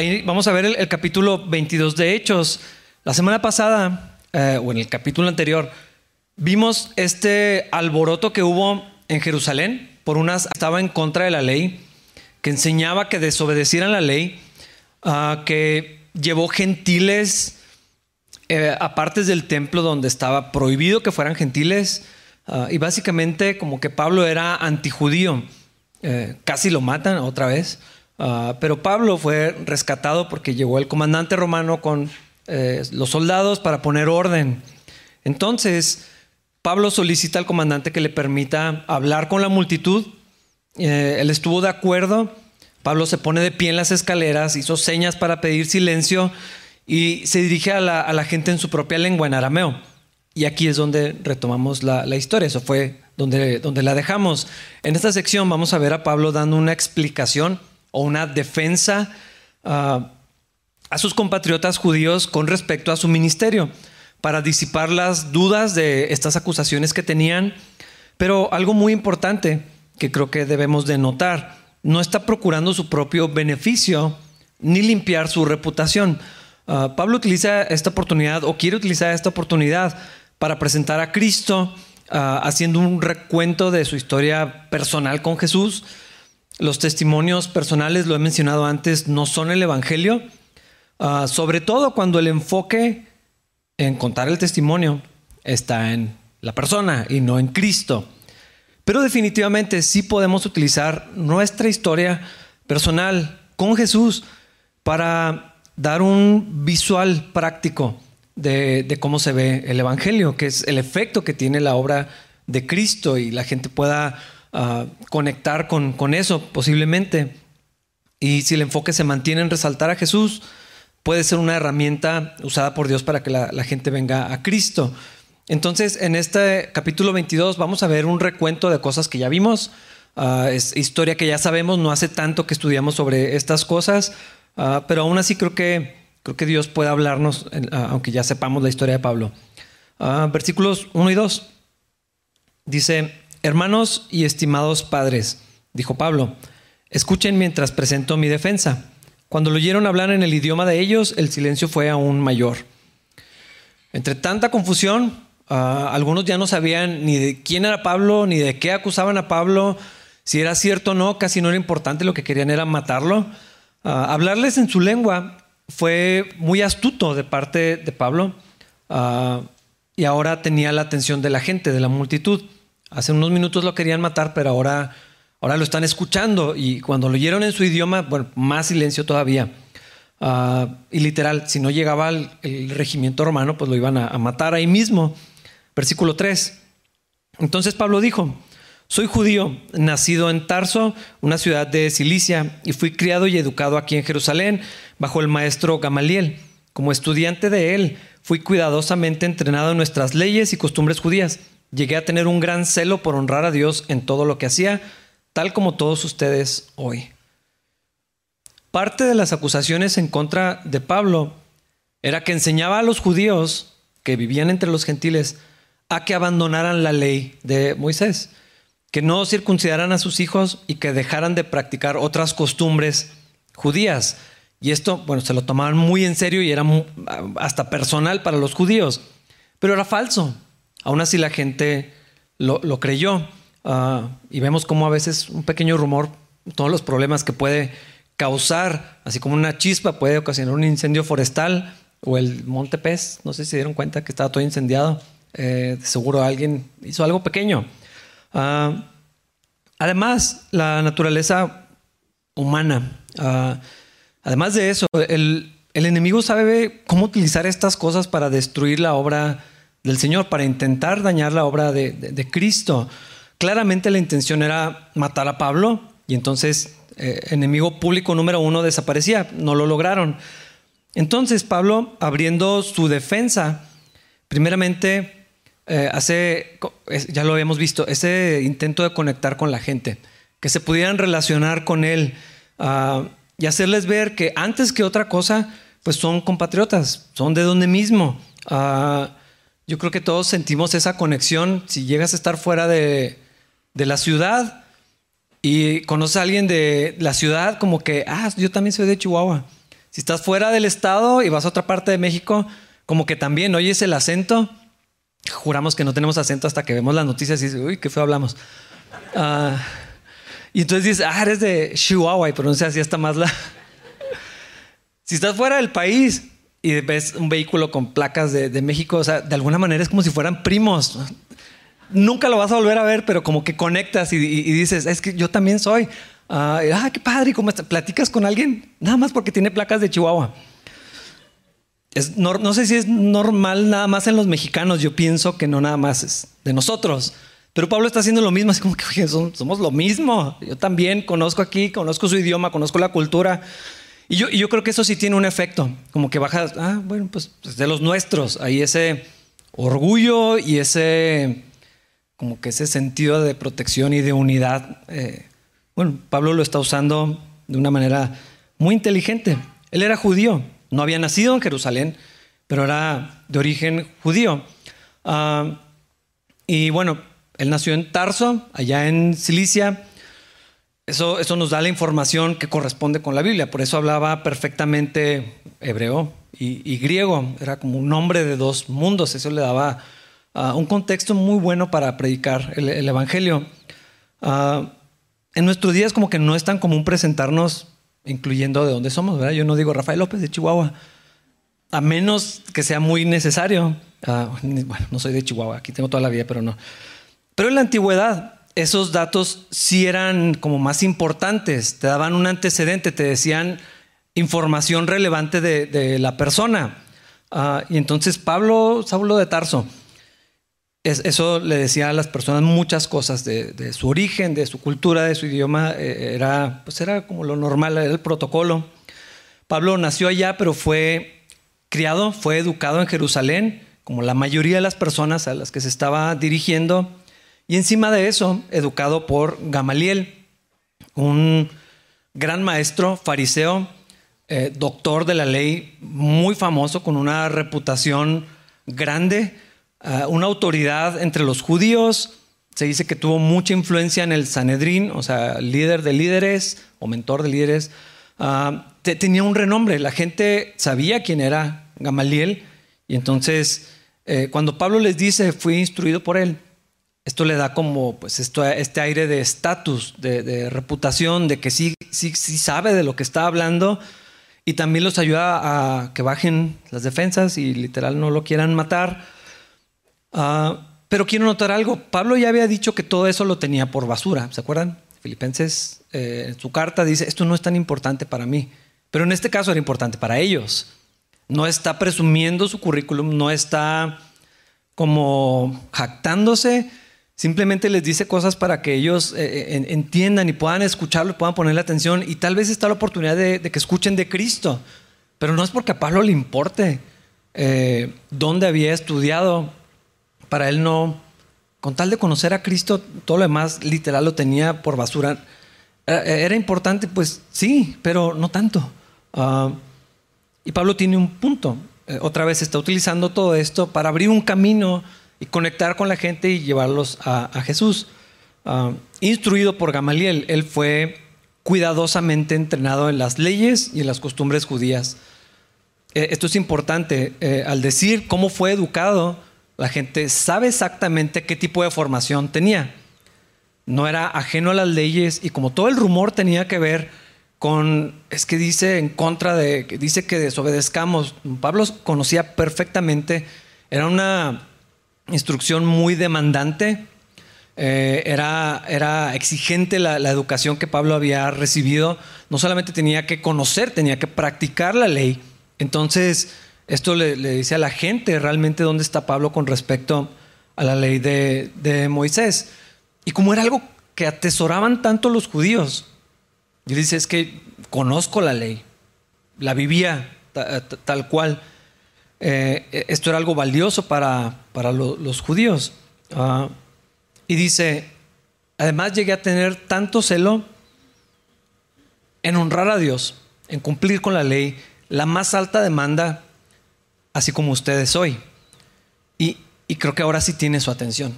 Ahí vamos a ver el, capítulo 22 de Hechos. La semana pasada, eh, o en el capítulo anterior, vimos este alboroto que hubo en Jerusalén por unas estaba en contra de la ley, que enseñaba que desobedecieran la ley, ah, que llevó gentiles eh, a partes del templo donde estaba prohibido que fueran gentiles, ah, y básicamente como que Pablo era antijudío, eh, casi lo matan otra vez. Ah, pero Pablo fue rescatado porque llegó el comandante romano con eh, los soldados para poner orden. Entonces, Pablo solicita al comandante que le permita hablar con la multitud. Eh, él estuvo de acuerdo. Pablo se pone de pie en las escaleras, hizo señas para pedir silencio y se dirige a la, gente en su propia lengua, en arameo. Y aquí es donde retomamos la, la, historia. Eso fue donde, donde la dejamos. En esta sección vamos a ver a Pablo dando una explicación o una defensa ah, a sus compatriotas judíos con respecto a su ministerio, para disipar las dudas de estas acusaciones que tenían. Pero algo muy importante que creo que debemos de notar, no está procurando su propio beneficio ni limpiar su reputación. Ah, Pablo utiliza esta oportunidad o quiere utilizar esta oportunidad para presentar a Cristo ah, haciendo un recuento de su historia personal con Jesús, los testimonios personales, lo he mencionado antes, no son el Evangelio, ah, sobre todo cuando el enfoque en contar el testimonio está en la persona y no en Cristo. Pero definitivamente sí podemos utilizar nuestra historia personal con Jesús para dar un visual práctico de, de, cómo se ve el Evangelio, que es el efecto que tiene la obra de Cristo y la gente pueda conectar con, con eso posiblemente. Y si el enfoque se mantiene en resaltar a Jesús, puede ser una herramienta usada por Dios para que la, gente venga a Cristo. Entonces, en este capítulo 22 vamos a ver un recuento de cosas que ya vimos. Ah, es historia que ya sabemos, no hace tanto que estudiamos sobre estas cosas, ah, pero aún así creo que, creo que Dios puede hablarnos, ah, aunque ya sepamos la historia de Pablo. versículos 1 y 2. Dice, Hermanos y estimados padres, dijo Pablo, escuchen mientras presento mi defensa. Cuando lo oyeron hablar en el idioma de ellos, el silencio fue aún mayor. Entre tanta confusión, ah, algunos ya no sabían ni de quién era Pablo, ni de qué acusaban a Pablo, si era cierto o no, casi no era importante, lo que querían era matarlo. Ah, hablarles en su lengua fue muy astuto de parte de Pablo ah, y ahora tenía la atención de la gente, de la multitud. Hace unos minutos lo querían matar, pero ahora, ahora lo están escuchando y cuando lo oyeron en su idioma, bueno, más silencio todavía. Ah, y literal, si no llegaba el, regimiento romano, pues lo iban a, a matar ahí mismo. Versículo 3. Entonces Pablo dijo, soy judío, nacido en Tarso, una ciudad de Cilicia, y fui criado y educado aquí en Jerusalén, bajo el maestro Gamaliel. Como estudiante de él, fui cuidadosamente entrenado en nuestras leyes y costumbres judías Llegué a tener un gran celo por honrar a Dios en todo lo que hacía, tal como todos ustedes hoy. Parte de las acusaciones en contra de Pablo era que enseñaba a los judíos que vivían entre los gentiles a que abandonaran la ley de Moisés, que no circuncidaran a sus hijos y que dejaran de practicar otras costumbres judías. Y esto, bueno, se lo tomaban muy en serio y era hasta personal para los judíos, pero era falso. Aún así la gente lo, creyó ah, y vemos cómo a veces un pequeño rumor, todos los problemas que puede causar, así como una chispa puede ocasionar un incendio forestal o el monte pez, no sé si dieron cuenta que estaba todo incendiado, eh, seguro alguien hizo algo pequeño. Ah, además, la naturaleza humana, ah, además de eso, el, el enemigo sabe cómo utilizar estas cosas para destruir la obra del Señor para intentar dañar la obra de, Cristo. Claramente la intención era matar a Pablo y entonces eh, enemigo público número uno desaparecía. No lo lograron. Entonces Pablo, abriendo su defensa, primeramente eh, hace, ya lo habíamos visto, ese intento de conectar con la gente, que se pudieran relacionar con él ah, y hacerles ver que antes que otra cosa, pues son compatriotas, son de donde mismo. Ah, yo creo que todos sentimos esa conexión. Si llegas a estar fuera de, la ciudad y conoces a alguien de la ciudad, como que, ah, yo también soy de Chihuahua. Si estás fuera del estado y vas a otra parte de México, como que también oyes el acento. Juramos que no tenemos acento hasta que vemos las noticias y dices, uy, qué feo hablamos. Ah, y entonces dices, ah, eres de Chihuahua y pronuncia así hasta más la... si estás fuera del país y ves un vehículo con placas de, México, o sea, de alguna manera es como si fueran primos nunca lo vas a volver a ver, pero como que conectas y, dices, es que yo también soy. ah, ah qué padre, ¿cómo platicas con alguien nada más porque tiene placas de Chihuahua. No, sé si es normal nada más en los mexicanos, yo pienso que no nada más es de nosotros. Pero Pablo está haciendo lo mismo, es como que somos, lo mismo. Yo también conozco aquí, conozco su idioma, conozco la cultura. Y yo, creo que eso sí tiene un efecto, como que bajas, ah, bueno, pues, pues de los nuestros, hay ese orgullo y ese como que ese sentido de protección y de unidad, eh, bueno, Pablo lo está usando de una manera muy inteligente. Él era judío, no había nacido en Jerusalén, pero era de origen judío. Ah, y bueno, él nació en Tarso, allá en Cilicia. Eso, eso nos da la información que corresponde con la Biblia. Por eso hablaba perfectamente hebreo y, griego. Era como un hombre de dos mundos. Eso le daba Ah, un contexto muy bueno para predicar el, Evangelio. Ah, en nuestros días como que no es tan común presentarnos incluyendo de dónde somos, ¿verdad? Yo no digo Rafael López de Chihuahua, a menos que sea muy necesario. Ah, bueno, no soy de Chihuahua, aquí tengo toda la vida, pero no. Pero en la antigüedad esos datos sí eran como más importantes, te daban un antecedente, te decían información relevante de, la persona. y entonces Pablo, Saulo de Tarso, eso le decía a las personas muchas cosas de, su origen, de su cultura, de su idioma. Eh, era, pues era como lo normal, era el protocolo. Pablo nació allá, pero fue criado, fue educado en Jerusalén, como la mayoría de las personas a las que se estaba dirigiendo. Y encima de eso, educado por Gamaliel, un gran maestro fariseo, eh, doctor de la ley, muy famoso, con una reputación grande Ah, una autoridad entre los judíos. Se dice que tuvo mucha influencia en el Sanedrín, o sea, líder de líderes o mentor de líderes. Ah, tenía un renombre, la gente sabía quién era Gamaliel y entonces eh, cuando Pablo les dice, fui instruido por él, esto le da como pues esto, este aire de estatus, de, reputación, de que sí, sí, sí sabe de lo que está hablando y también los ayuda a que bajen las defensas y literal no lo quieran matar. Ah, pero quiero notar algo. Pablo ya había dicho que todo eso lo tenía por basura. ¿Se acuerdan? Filipenses eh, en su carta dice, esto no es tan importante para mí. Pero en este caso era importante para ellos. No está presumiendo su currículum, no está como jactándose, simplemente les dice cosas para que ellos eh, eh, entiendan y puedan escucharlo, puedan ponerle atención y tal vez está la oportunidad de, que escuchen de Cristo. Pero no es porque a Pablo le importe dónde había estudiado, para él no, con tal de conocer a Cristo, todo lo demás literal lo tenía por basura. Eh, era importante, pues sí, pero no tanto. Ah, y Pablo tiene un punto. Eh, otra vez está utilizando todo esto para abrir un camino y conectar con la gente y llevarlos a, Jesús. Ah, instruido por Gamaliel, él fue cuidadosamente entrenado en las leyes y en las costumbres judías. Eh, esto es importante. al decir cómo fue educado, la gente sabe exactamente qué tipo de formación tenía. No era ajeno a las leyes y como todo el rumor tenía que ver con, es que dice en contra de, dice que desobedezcamos. Pablo conocía perfectamente, era una instrucción muy demandante, eh, era, era exigente la, la, educación que Pablo había recibido. No solamente tenía que conocer, tenía que practicar la ley. Entonces, esto le, dice a la gente realmente dónde está Pablo con respecto a la ley de, Moisés. Y como era algo que atesoraban tanto los judíos, y dice, es que conozco la ley, la vivía tal cual. Eh, esto era algo valioso para, para los judíos. Ah, y dice, además llegué a tener tanto celo en honrar a Dios, en cumplir con la ley, la más alta demanda así como ustedes hoy. Y, creo que ahora sí tiene su atención.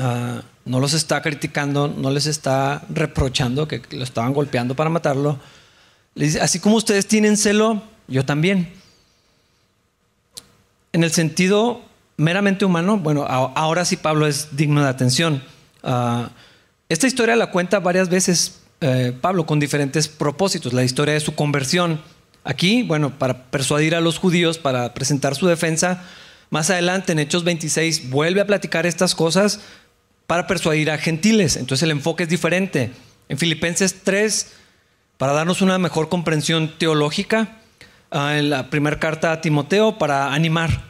Ah, no los está criticando, no les está reprochando que lo estaban golpeando para matarlo. Así como ustedes tienen celo, yo también. En el sentido meramente humano, bueno, ahora sí Pablo es digno de atención. Ah, esta historia la cuenta varias veces eh, Pablo con diferentes propósitos. La historia de su conversión. Aquí, bueno, para persuadir a los judíos, para presentar su defensa. Más adelante, en Hechos 26, vuelve a platicar estas cosas para persuadir a gentiles. Entonces el enfoque es diferente. En Filipenses 3, para darnos una mejor comprensión teológica, ah, en la primera carta a Timoteo, para animar.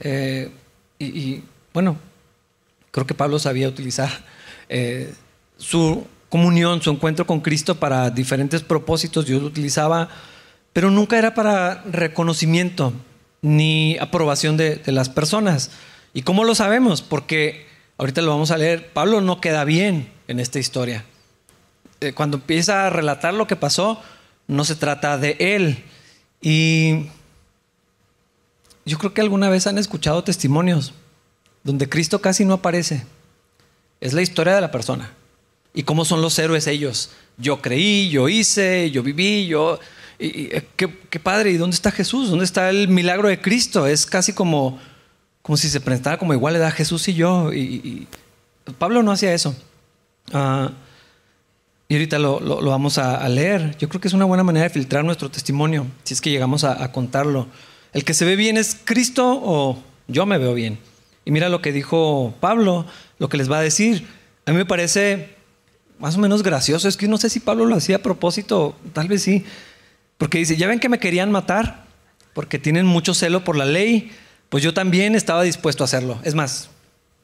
Eh, y, bueno, creo que Pablo sabía utilizar eh, su comunión, su encuentro con Cristo para diferentes propósitos. Dios lo utilizaba, pero nunca era para reconocimiento ni aprobación de, las personas. ¿Y cómo lo sabemos? Porque ahorita lo vamos a leer, Pablo no queda bien en esta historia. Eh, cuando empieza a relatar lo que pasó, no se trata de él. Y yo creo que alguna vez han escuchado testimonios donde Cristo casi no aparece. Es la historia de la persona. Y cómo son los héroes ellos. Yo creí, yo hice, yo viví, yo... Eh, qué, padre, ¿y dónde está Jesús? ¿Dónde está el milagro de Cristo? Es casi como, como si se presentara como igual edad Jesús y yo. Y, Pablo no hacía eso. Ah, y ahorita lo, vamos a, leer. Yo creo que es una buena manera de filtrar nuestro testimonio, si es que llegamos a contarlo. ¿El que se ve bien es Cristo o yo me veo bien? Y mira lo que dijo Pablo, lo que les va a decir. A mí me parece más o menos gracioso. Es que no sé si Pablo lo hacía a propósito, tal vez sí. Porque dice, ya ven que me querían matar porque tienen mucho celo por la ley, pues yo también estaba dispuesto a hacerlo. Es más,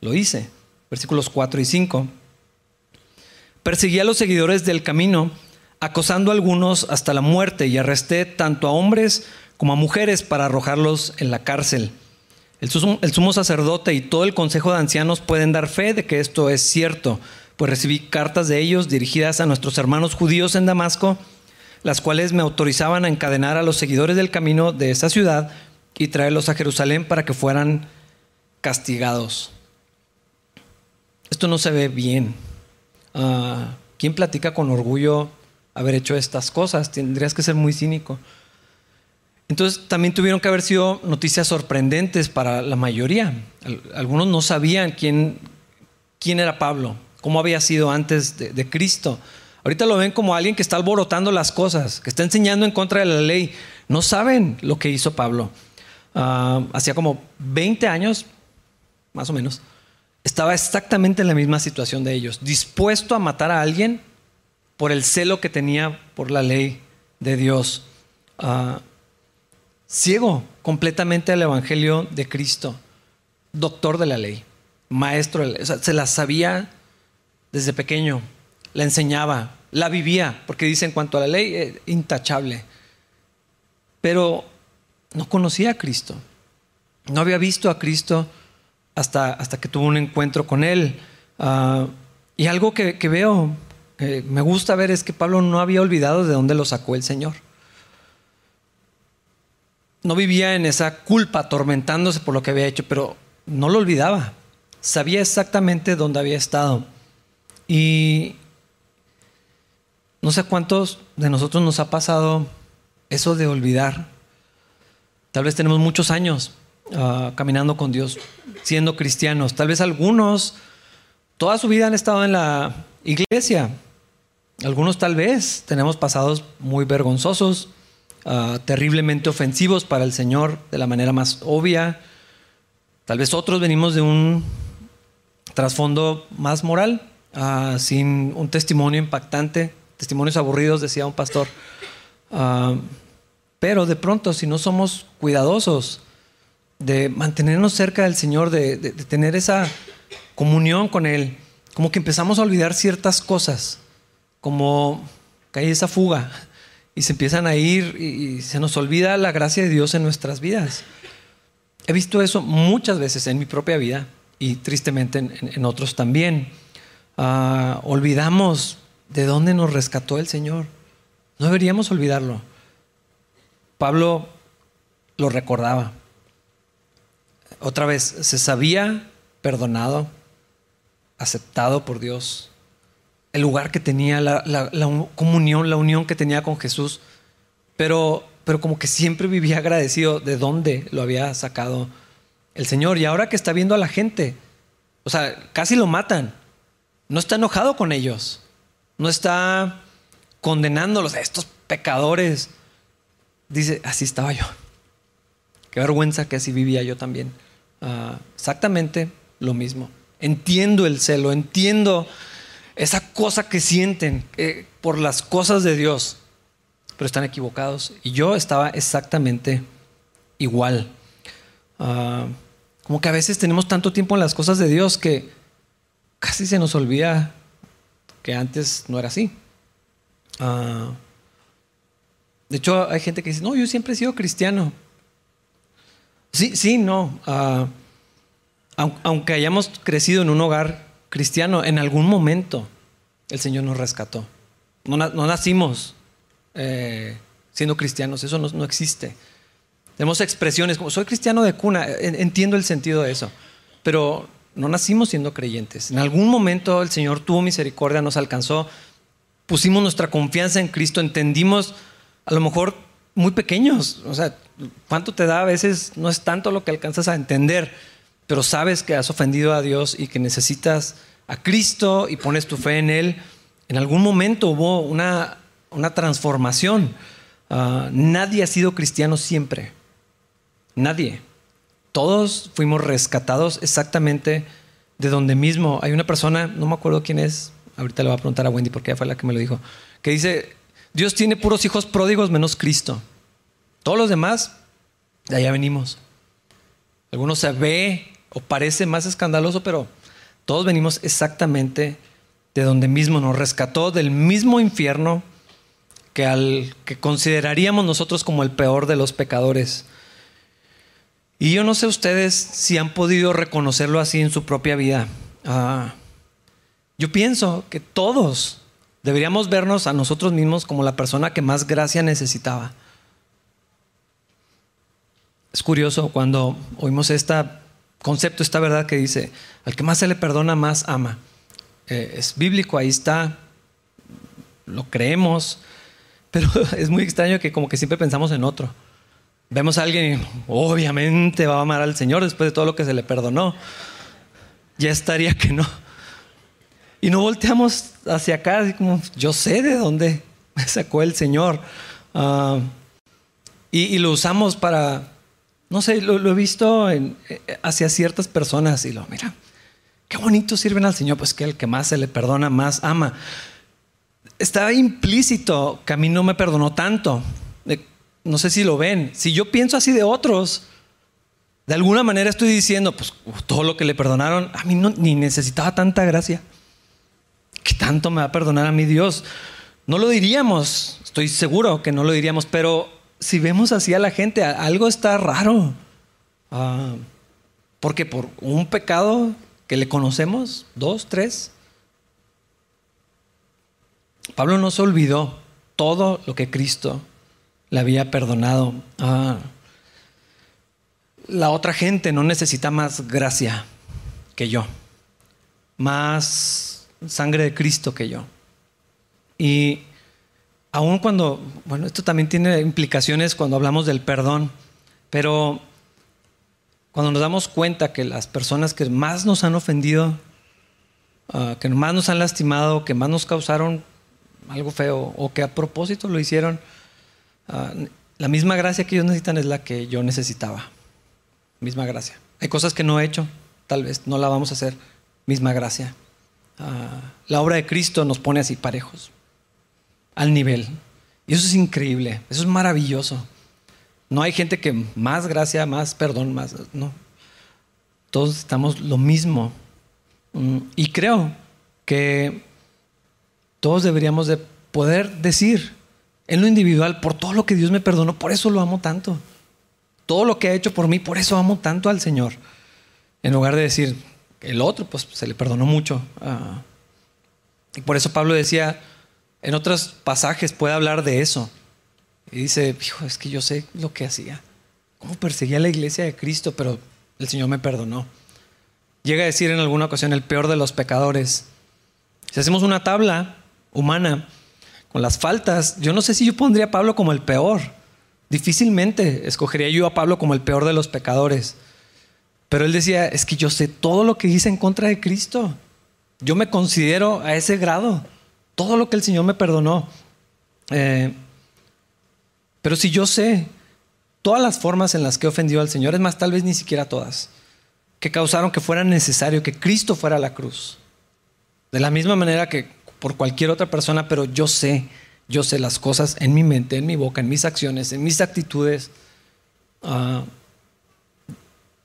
lo hice. Versículos 4 y 5. Perseguí a los seguidores del camino, acosando a algunos hasta la muerte y arresté tanto a hombres como a mujeres para arrojarlos en la cárcel. El sumo, sacerdote y todo el consejo de ancianos pueden dar fe de que esto es cierto, pues recibí cartas de ellos dirigidas a nuestros hermanos judíos en Damasco, las cuales me autorizaban a encadenar a los seguidores del camino de esa ciudad y traerlos a Jerusalén para que fueran castigados. Esto no se ve bien. Ah, ¿Quién platica con orgullo haber hecho estas cosas? Tendrías que ser muy cínico. Entonces también tuvieron que haber sido noticias sorprendentes para la mayoría. Algunos no sabían quién, quién era Pablo, cómo había sido antes de, Cristo. Ahorita lo ven como alguien que está alborotando las cosas, que está enseñando en contra de la ley. No saben lo que hizo Pablo. Ah, hacía como 20 años, más o menos, estaba exactamente en la misma situación de ellos, dispuesto a matar a alguien por el celo que tenía por la ley de Dios. Ah, ciego completamente al Evangelio de Cristo, doctor de la ley, maestro, se la sabía desde pequeño, la enseñaba, la vivía, porque dice en cuanto a la ley, eh, intachable. Pero no conocía a Cristo, no había visto a Cristo hasta, hasta que tuvo un encuentro con Él. Ah, y algo que, veo, que me gusta ver, es que Pablo no había olvidado de dónde lo sacó el Señor no vivía en esa culpa atormentándose por lo que había hecho, pero no lo olvidaba. Sabía exactamente dónde había estado. Y no sé cuántos de nosotros nos ha pasado eso de olvidar. Tal vez tenemos muchos años ah, caminando con Dios, siendo cristianos. Tal vez algunos toda su vida han estado en la iglesia. Algunos tal vez tenemos pasados muy vergonzosos Ah, terriblemente ofensivos para el Señor de la manera más obvia. Tal vez otros venimos de un trasfondo más moral, ah, sin un testimonio impactante, testimonios aburridos, decía un pastor. Pero de pronto, si no somos cuidadosos de mantenernos cerca del Señor, de, tener esa comunión con Él, como que empezamos a olvidar ciertas cosas, como que hay esa fuga y se empiezan a ir y, se nos olvida la gracia de Dios en nuestras vidas. He visto eso muchas veces en mi propia vida y tristemente en, otros también. Ah, olvidamos de dónde nos rescató el Señor. No deberíamos olvidarlo. Pablo lo recordaba. Otra vez, se sabía perdonado, aceptado por Dios, el lugar que tenía, la, comunión, la unión que tenía con Jesús, pero, pero como que siempre vivía agradecido de dónde lo había sacado el Señor. Y ahora que está viendo a la gente, o sea, casi lo matan, no está enojado con ellos, no está condenándolos a estos pecadores. Dice, así estaba yo. Qué vergüenza que así vivía yo también. Ah, exactamente lo mismo. Entiendo el celo, entiendo esa cosa que sienten eh, por las cosas de Dios, pero están equivocados. Y yo estaba exactamente igual. Ah, como que a veces tenemos tanto tiempo en las cosas de Dios que casi se nos olvida que antes no era así. Ah, de hecho, hay gente que dice, no, yo siempre he sido cristiano. Sí, sí, no. Ah, aunque hayamos crecido en un hogar cristiano, en algún momento el Señor nos rescató. No, nacimos eh, siendo cristianos, eso no, existe. Tenemos expresiones como soy cristiano de cuna, entiendo el sentido de eso, pero no nacimos siendo creyentes. En algún momento el Señor tuvo misericordia, nos alcanzó, pusimos nuestra confianza en Cristo, entendimos a lo mejor muy pequeños, o sea, cuánto te da a veces no es tanto lo que alcanzas a entender, pero sabes que has ofendido a Dios y que necesitas a Cristo y pones tu fe en Él, en algún momento hubo una, una transformación. Ah, nadie ha sido cristiano siempre. Nadie. Todos fuimos rescatados exactamente de donde mismo. Hay una persona, no me acuerdo quién es, ahorita le voy a preguntar a Wendy porque ella fue la que me lo dijo, que dice, Dios tiene puros hijos pródigos menos Cristo. Todos los demás, de allá venimos. Algunos se ve o parece más escandaloso, pero todos venimos exactamente de donde mismo nos rescató, del mismo infierno que al que consideraríamos nosotros como el peor de los pecadores. Y yo no sé ustedes si han podido reconocerlo así en su propia vida. Ah, yo pienso que todos deberíamos vernos a nosotros mismos como la persona que más gracia necesitaba. Es curioso cuando oímos este concepto, esta verdad que dice, al que más se le perdona, más ama. Eh, es bíblico, ahí está, lo creemos, pero es muy extraño que como que siempre pensamos en otro. Vemos a alguien y obviamente va a amar al Señor después de todo lo que se le perdonó. Ya estaría que no. Y no volteamos hacia acá, así como, yo sé de dónde me sacó el Señor. Ah, y, lo usamos para, no sé, lo, he visto eh, hacia ciertas personas y lo, mira, qué bonito sirven al Señor, pues que el que más se le perdona, más ama. Estaba implícito que a mí no me perdonó tanto. No sé si lo ven. Si yo pienso así de otros, de alguna manera estoy diciendo, pues todo lo que le perdonaron, a mí no, ni necesitaba tanta gracia. ¿Qué tanto me va a perdonar a mí Dios? No lo diríamos, estoy seguro que no lo diríamos, pero si vemos así a la gente, algo está raro. Ah, porque por un pecado que le conocemos, dos, tres, Pablo no se olvidó todo lo que Cristo le había perdonado. Ah, la otra gente no necesita más gracia que yo, más sangre de Cristo que yo. Y aun cuando, bueno, esto también tiene implicaciones cuando hablamos del perdón, pero cuando nos damos cuenta que las personas que más nos han ofendido, ah, que más nos han lastimado, que más nos causaron algo feo o que a propósito lo hicieron, ah, la misma gracia que ellos necesitan es la que yo necesitaba. Misma gracia. Hay cosas que no he hecho, tal vez no la vamos a hacer. Misma gracia. Ah, la obra de Cristo nos pone así parejos, al nivel. Y eso es increíble, eso es maravilloso. No hay gente que más gracia, más perdón, más... No. Todos estamos lo mismo. Mm, y creo que todos deberíamos de poder decir en lo individual, por todo lo que Dios me perdonó, por eso lo amo tanto. Todo lo que ha hecho por mí, por eso amo tanto al Señor. En lugar de decir, el otro, pues se le perdonó mucho. Ah. y por eso Pablo decía, en otros pasajes puede hablar de eso. Y dice, hijo, es que yo sé lo que hacía. Cómo perseguía la iglesia de Cristo, pero el Señor me perdonó. Llega a decir en alguna ocasión el peor de los pecadores. Si hacemos una tabla humana, con las faltas, yo no sé si yo pondría a Pablo como el peor. Difícilmente escogería yo a Pablo como el peor de los pecadores. Pero él decía, es que yo sé todo lo que hice en contra de Cristo. Yo me considero a ese grado. Todo lo que el Señor me perdonó. Eh, pero si yo sé todas las formas en las que he ofendido al Señor, es más, tal vez ni siquiera todas, que causaron que fuera necesario que Cristo fuera a la cruz. De la misma manera que por cualquier otra persona, pero yo sé, yo sé las cosas en mi mente, en mi boca, en mis acciones, en mis actitudes. Ah,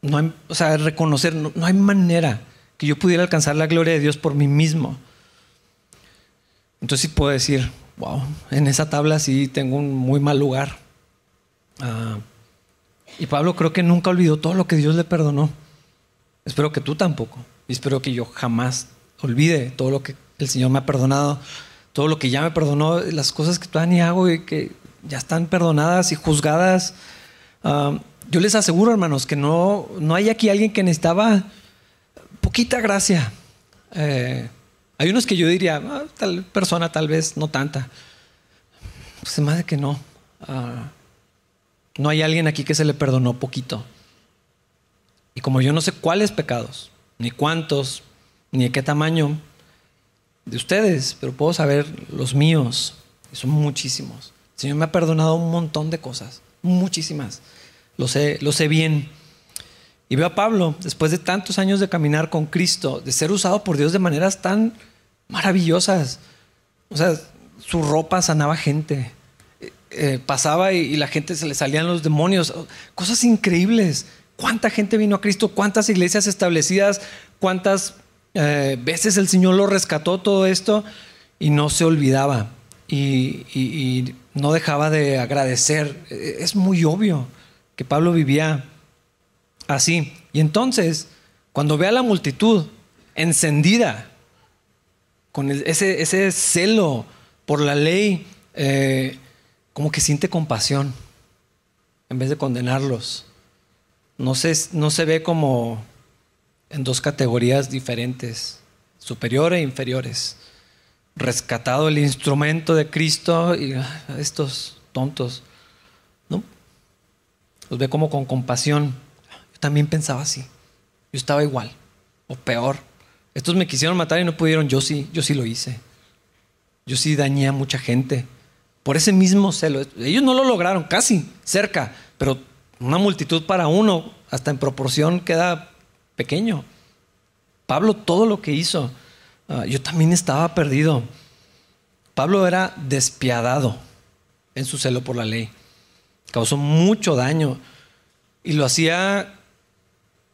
no o sea, reconocer, no, hay manera que yo pudiera alcanzar la gloria de Dios por mí mismo. Entonces sí puedo decir, wow, en esa tabla sí tengo un muy mal lugar. Ah, y Pablo creo que nunca olvidó todo lo que Dios le perdonó. Espero que tú tampoco. Y espero que yo jamás olvide todo lo que el Señor me ha perdonado, todo lo que ya me perdonó, las cosas que todavía hago y que ya están perdonadas y juzgadas. Ah, yo les aseguro, hermanos, que no, no hay aquí alguien que necesitaba poquita gracia. Eh, hay unos que yo diría, ah, tal persona tal vez, no tanta. Pues más de que no. Ah, no hay alguien aquí que se le perdonó poquito. Y como yo no sé cuáles pecados, ni cuántos, ni de qué tamaño de ustedes, pero puedo saber los míos. Y son muchísimos. El Señor me ha perdonado un montón de cosas, muchísimas. Lo sé, lo sé bien. Y veo a Pablo, después de tantos años de caminar con Cristo, de ser usado por Dios de maneras tan maravillosas. O sea, su ropa sanaba gente. Eh, eh, pasaba y, la gente se le salían los demonios. Cosas increíbles. ¿Cuánta gente vino a Cristo? ¿Cuántas iglesias establecidas? ¿Cuántas eh, veces el Señor lo rescató todo esto? Y no se olvidaba. y no dejaba de agradecer. Es muy obvio que Pablo vivía así. Y entonces, cuando ve a la multitud encendida, con ese, celo por la ley, eh, como que siente compasión en vez de condenarlos. No se, no se ve como en dos categorías diferentes, superiores e inferiores. Rescatado el instrumento de Cristo y ah, estos tontos los ve como con compasión. También pensaba así. Yo estaba igual o peor. Estos me quisieron matar y no pudieron. Yo sí, yo sí lo hice. Yo sí dañé a mucha gente. Por ese mismo celo. Ellos no lo lograron, casi cerca, pero una multitud para uno, hasta en proporción, queda pequeño. Pablo, todo lo que hizo, ah, yo también estaba perdido. Pablo era despiadado en su celo por la ley causó mucho daño y lo hacía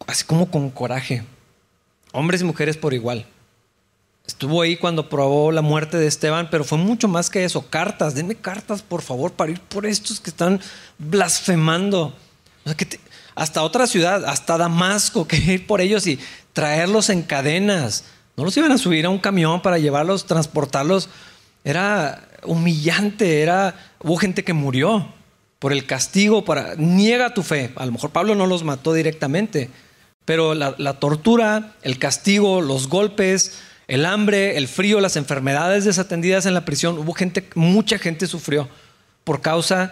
así como con coraje. Hombres y mujeres por igual. Estuvo ahí cuando probó la muerte de Esteban, pero fue mucho más que eso. Cartas, denme cartas por favor para ir por estos que están blasfemando. hasta otra ciudad, hasta Damasco, que ir por ellos y traerlos en cadenas. No los iban a subir a un camión para llevarlos, transportarlos. Era humillante, era, hubo gente que murió por el castigo, para niega tu fe. A lo mejor Pablo no los mató directamente, pero la, tortura, el castigo, los golpes, el hambre, el frío, las enfermedades desatendidas en la prisión, hubo gente, mucha gente sufrió por causa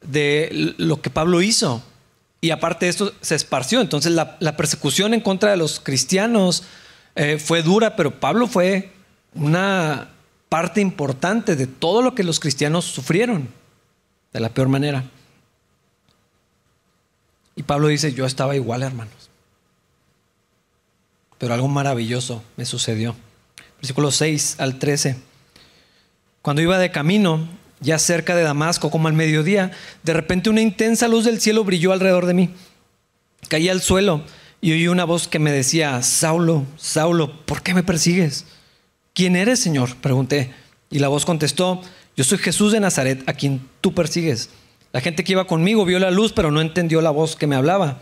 de lo que Pablo hizo. Y aparte de esto se esparció. Entonces la, persecución en contra de los cristianos eh, fue dura, pero Pablo fue una parte importante de todo lo que los cristianos sufrieron de la peor manera. Y Pablo dice, yo estaba igual, hermanos. Pero algo maravilloso me sucedió. Versículo 6 al 13. Cuando iba de camino, ya cerca de Damasco, como al mediodía, de repente una intensa luz del cielo brilló alrededor de mí. Caí al suelo y oí una voz que me decía, Saulo, Saulo, ¿por qué me persigues? ¿Quién eres, Señor? Pregunté. Y la voz contestó, yo soy Jesús de Nazaret, a quien tú persigues. La gente que iba conmigo vio la luz, pero no entendió la voz que me hablaba.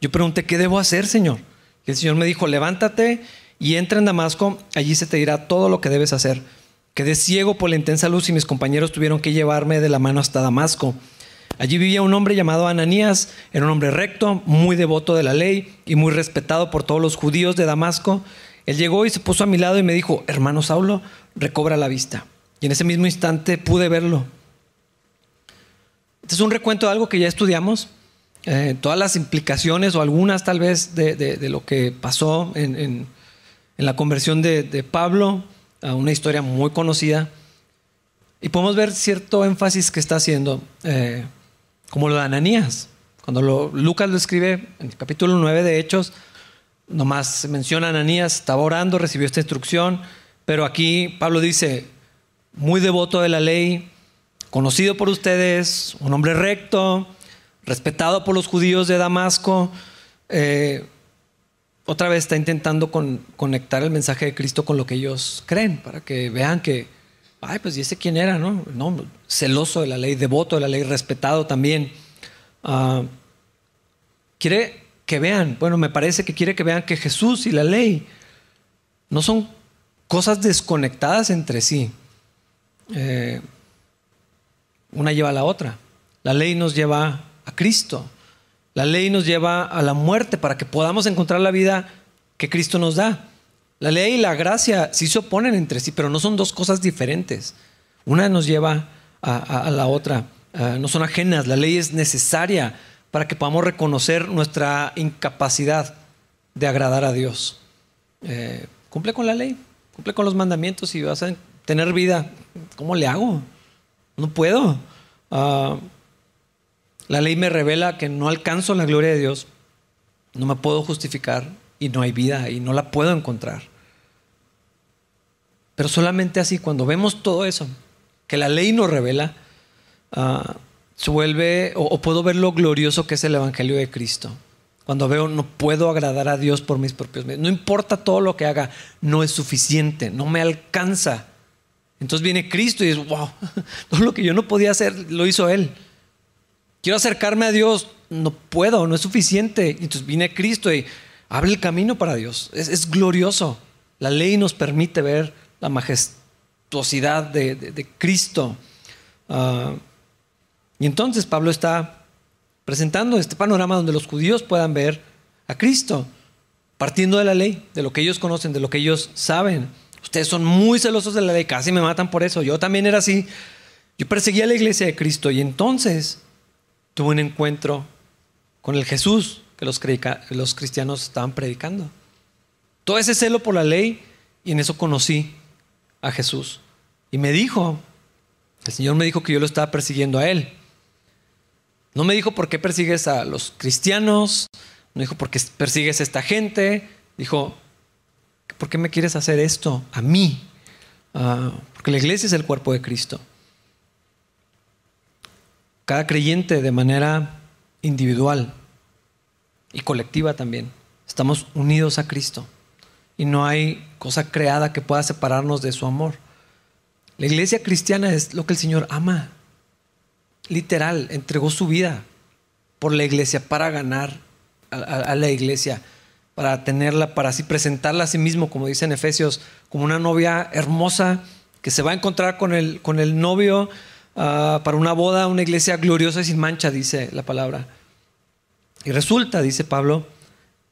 Yo pregunté, ¿qué debo hacer, Señor? El Señor me dijo, levántate y entra en Damasco, allí se te dirá todo lo que debes hacer. Quedé ciego por la intensa luz y mis compañeros tuvieron que llevarme de la mano hasta Damasco. Allí vivía un hombre llamado Ananías, era un hombre recto, muy devoto de la ley y muy respetado por todos los judíos de Damasco. Él llegó y se puso a mi lado y me dijo, hermano Saulo, recobra la vista. Y en ese mismo instante pude verlo. Este es un recuento de algo que ya estudiamos. Eh, todas las implicaciones o algunas tal vez de, lo que pasó en, la conversión de, Pablo, a una historia muy conocida. Y podemos ver cierto énfasis que está haciendo, eh, como lo de Ananías. Cuando Lucas lo escribe en el capítulo 9 de Hechos, nomás se menciona a Ananías, estaba orando, recibió esta instrucción, pero aquí Pablo dice, muy devoto de la ley, conocido por ustedes, un hombre recto, respetado por los judíos de Damasco. Eh, otra vez está intentando conectar el mensaje de Cristo con lo que ellos creen, para que vean que, ay, pues y ese quién era, ¿no? Celoso de la ley, devoto de la ley, respetado también. Ah, quiere que vean, bueno, me parece que quiere que vean que Jesús y la ley no son cosas desconectadas entre sí. Eh, una lleva a la otra. La ley nos lleva Cristo. La ley nos lleva a la muerte para que podamos encontrar la vida que Cristo nos da. La ley y la gracia sí se oponen entre sí, pero no son dos cosas diferentes. Una nos lleva a, la otra. Ah, no son ajenas. La ley es necesaria para que podamos reconocer nuestra incapacidad de agradar a Dios. Eh, cumple con la ley, cumple con los mandamientos y vas a tener vida. ¿Cómo le hago? No puedo. Ah, la ley me revela que no alcanzo la gloria de Dios, no me puedo justificar y no hay vida y no la puedo encontrar. Pero solamente así, cuando vemos todo eso, que la ley nos revela, uh, se vuelve, o, puedo ver lo glorioso que es el Evangelio de Cristo. Cuando veo, no puedo agradar a Dios por mis propios medios. No importa todo lo que haga, no es suficiente, no me alcanza. Entonces viene Cristo y es, wow, todo lo que yo no podía hacer lo hizo Él. Quiero acercarme a Dios, no puedo, no es suficiente. Entonces viene Cristo y abre el camino para Dios. Es, glorioso. La ley nos permite ver la majestuosidad de, Cristo. Uh, y entonces Pablo está presentando este panorama donde los judíos puedan ver a Cristo, partiendo de la ley, de lo que ellos conocen, de lo que ellos saben. Ustedes son muy celosos de la ley, casi me matan por eso. Yo también era así. Yo perseguía a la iglesia de Cristo y entonces tuve un encuentro con el Jesús que los, los cristianos estaban predicando. Todo ese celo por la ley y en eso conocí a Jesús. Y me dijo, el Señor me dijo que yo lo estaba persiguiendo a Él. No me dijo por qué persigues a los cristianos, no dijo por qué persigues a esta gente, dijo, ¿por qué me quieres hacer esto a mí? Ah, porque la iglesia es el cuerpo de Cristo. Cada creyente de manera individual y colectiva también, estamos unidos a Cristo y no hay cosa creada que pueda separarnos de su amor. La iglesia cristiana es lo que el Señor ama literal, entregó su vida por la iglesia para ganar a, la iglesia, para tenerla, para así presentarla a sí mismo, como dice en Efesios, como una novia hermosa que se va a encontrar con el, con el novio ah, para una boda, una iglesia gloriosa y sin mancha, dice la palabra. Y resulta, dice Pablo,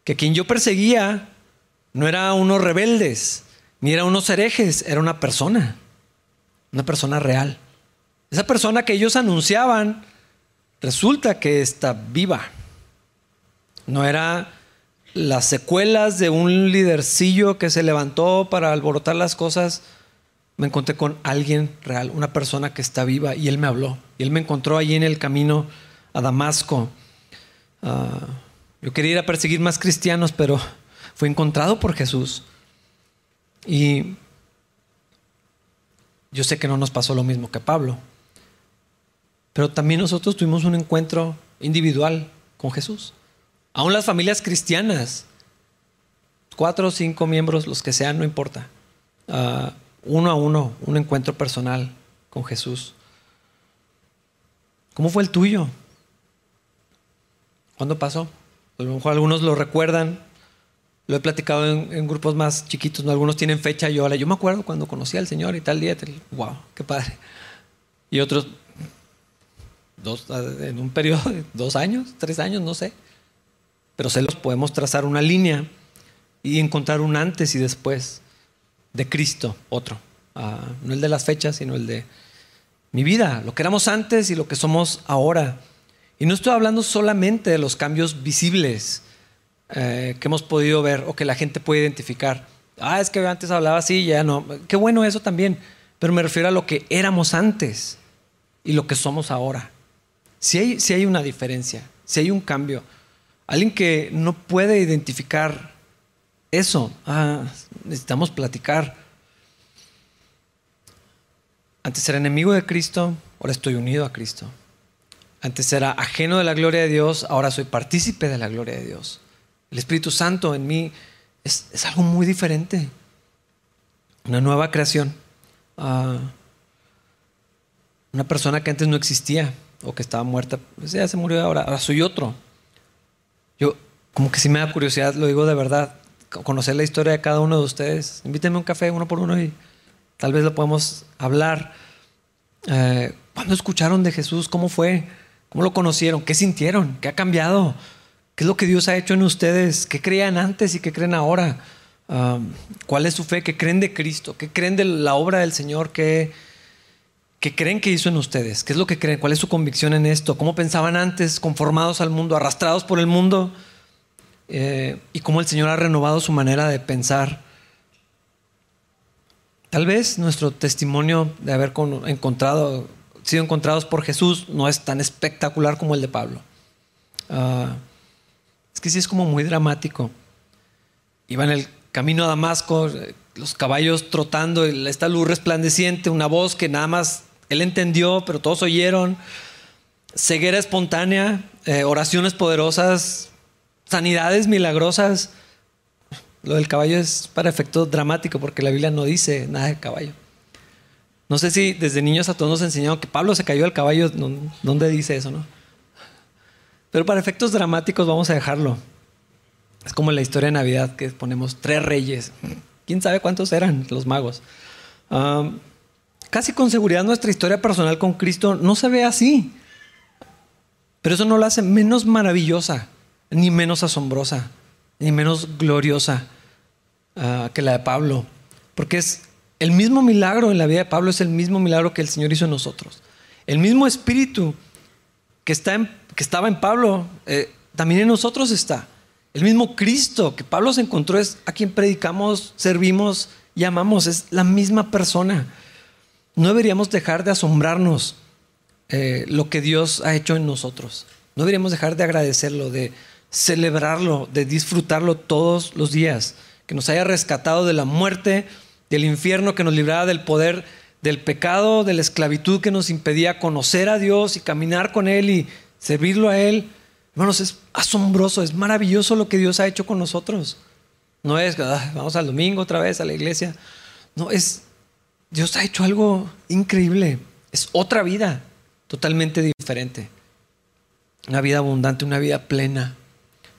que quien yo perseguía no era unos rebeldes, ni era unos herejes, era una persona, una persona real. Esa persona que ellos anunciaban, resulta que está viva. No era las secuelas de un lidercillo que se levantó para alborotar las cosas. Me encontré con alguien real, una persona que está viva, y él me habló. Y él me encontró allí en el camino a Damasco. Ah, yo quería ir a perseguir más cristianos, pero fue encontrado por Jesús. Y yo sé que no nos pasó lo mismo que Pablo. Pero también nosotros tuvimos un encuentro individual con Jesús. Aún las familias cristianas, cuatro o cinco miembros, los que sean, no importa. Ah, uno a uno, un encuentro personal con Jesús. ¿Cómo fue el tuyo? ¿Cuándo pasó? A lo mejor algunos lo recuerdan. Lo he platicado en, grupos más chiquitos, ¿no? algunos tienen fecha. Yo, yo me acuerdo cuando conocí al Señor y tal día. wow, qué padre. Y otros, en un periodo de dos años, tres años, no sé. Pero se los podemos trazar una línea y encontrar un antes y después de Cristo, otro. ah, no el de las fechas, sino el de mi vida, lo que éramos antes y lo que somos ahora. Y no estoy hablando solamente de los cambios visibles eh, que hemos podido ver o que la gente puede identificar. Ah, es que antes hablaba así, ya no. Qué bueno eso también, pero me refiero a lo que éramos antes y lo que somos ahora. Si hay, si hay una diferencia, si hay un cambio. Alguien que no puede identificar eso, ah, necesitamos platicar. Antes era enemigo de Cristo, ahora estoy unido a Cristo. Antes era ajeno de la gloria de Dios, ahora soy partícipe de la gloria de Dios. El Espíritu Santo en mí es, algo muy diferente. Una nueva creación. Ah, una persona que antes no existía o que estaba muerta, pues ya se murió ahora, ahora soy otro. Yo, como que si me da curiosidad, lo digo de verdad, conocer la historia de cada uno de ustedes. Invítenme un café uno por uno y tal vez lo podemos hablar. Eh, ¿Cuándo escucharon de Jesús? ¿Cómo fue? ¿Cómo lo conocieron? ¿Qué sintieron? ¿Qué ha cambiado? ¿Qué es lo que Dios ha hecho en ustedes? ¿Qué creían antes y qué creen ahora? ¿Cuál es su fe? ¿Qué creen de Cristo? ¿Qué creen de la obra del Señor? ¿Qué, ¿Qué creen que hizo en ustedes? ¿Qué es lo que creen? ¿Cuál es su convicción en esto? ¿Cómo pensaban antes, conformados al mundo, arrastrados por el mundo? Eh, y cómo el Señor ha renovado su manera de pensar. Tal vez nuestro testimonio de haber encontrado, sido encontrados por Jesús no es tan espectacular como el de Pablo. Ah, es que sí es como muy dramático. Iba en el camino a Damasco, los caballos trotando, esta luz resplandeciente, una voz que nada más él entendió, pero todos oyeron. Ceguera espontánea, eh, oraciones poderosas, sanidades milagrosas. Lo del caballo es para efecto dramático porque la Biblia no dice nada de caballo. No sé si desde niños a todos nos enseñaron que Pablo se cayó al caballo. ¿Dónde dice eso, no? Pero para efectos dramáticos vamos a dejarlo. Es como la historia de Navidad que ponemos tres reyes. ¿Quién sabe cuántos eran los magos? casi con seguridad nuestra historia personal con Cristo no se ve así. Pero eso no la hace menos maravillosa ni menos asombrosa, ni menos gloriosa ah, que la de Pablo. Porque es el mismo milagro en la vida de Pablo, es el mismo milagro que el Señor hizo en nosotros. El mismo espíritu que, está que estaba en Pablo, eh, también en nosotros está. El mismo Cristo que Pablo se encontró es a quien predicamos, servimos y amamos. Es la misma persona. No deberíamos dejar de asombrarnos eh, lo que Dios ha hecho en nosotros. No deberíamos dejar de agradecerlo, de celebrarlo, de disfrutarlo todos los días. Que nos haya rescatado de la muerte, del infierno, que nos librara del poder del pecado, de la esclavitud que nos impedía conocer a Dios y caminar con Él y servirlo a Él. Hermanos, es asombroso, es maravilloso lo que Dios ha hecho con nosotros. No es, ah, vamos al domingo otra vez a la iglesia. No, es, Dios ha hecho algo increíble. Es otra vida totalmente diferente. Una vida abundante, una vida plena.